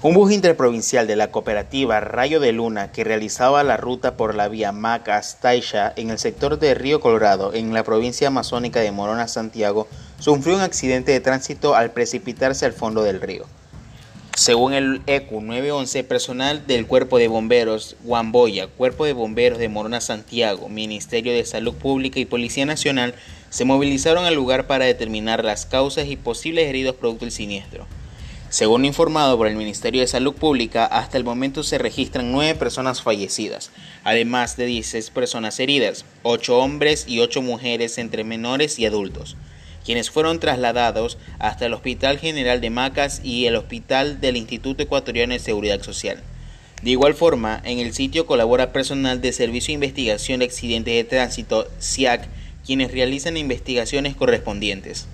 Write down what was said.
Un bus interprovincial de la cooperativa Rayo de Luna que realizaba la ruta por la vía Macas-Taisha en el sector de Río Colorado, en la provincia amazónica de Morona, Santiago, sufrió un accidente de tránsito al precipitarse al fondo del río. Según el ECU 911, personal del Cuerpo de Bomberos Guamboya, Cuerpo de Bomberos de Morona, Santiago, Ministerio de Salud Pública y Policía Nacional se movilizaron al lugar para determinar las causas y posibles heridos producto del siniestro. Según informado por el Ministerio de Salud Pública, hasta el momento se registran nueve personas fallecidas, además de 16 personas heridas, ocho hombres y ocho mujeres entre menores y adultos, quienes fueron trasladados hasta el Hospital General de Macas y el Hospital del Instituto Ecuatoriano de Seguridad Social. De igual forma, en el sitio colabora personal de Servicio de Investigación de Accidentes de Tránsito, SIAC, quienes realizan investigaciones correspondientes.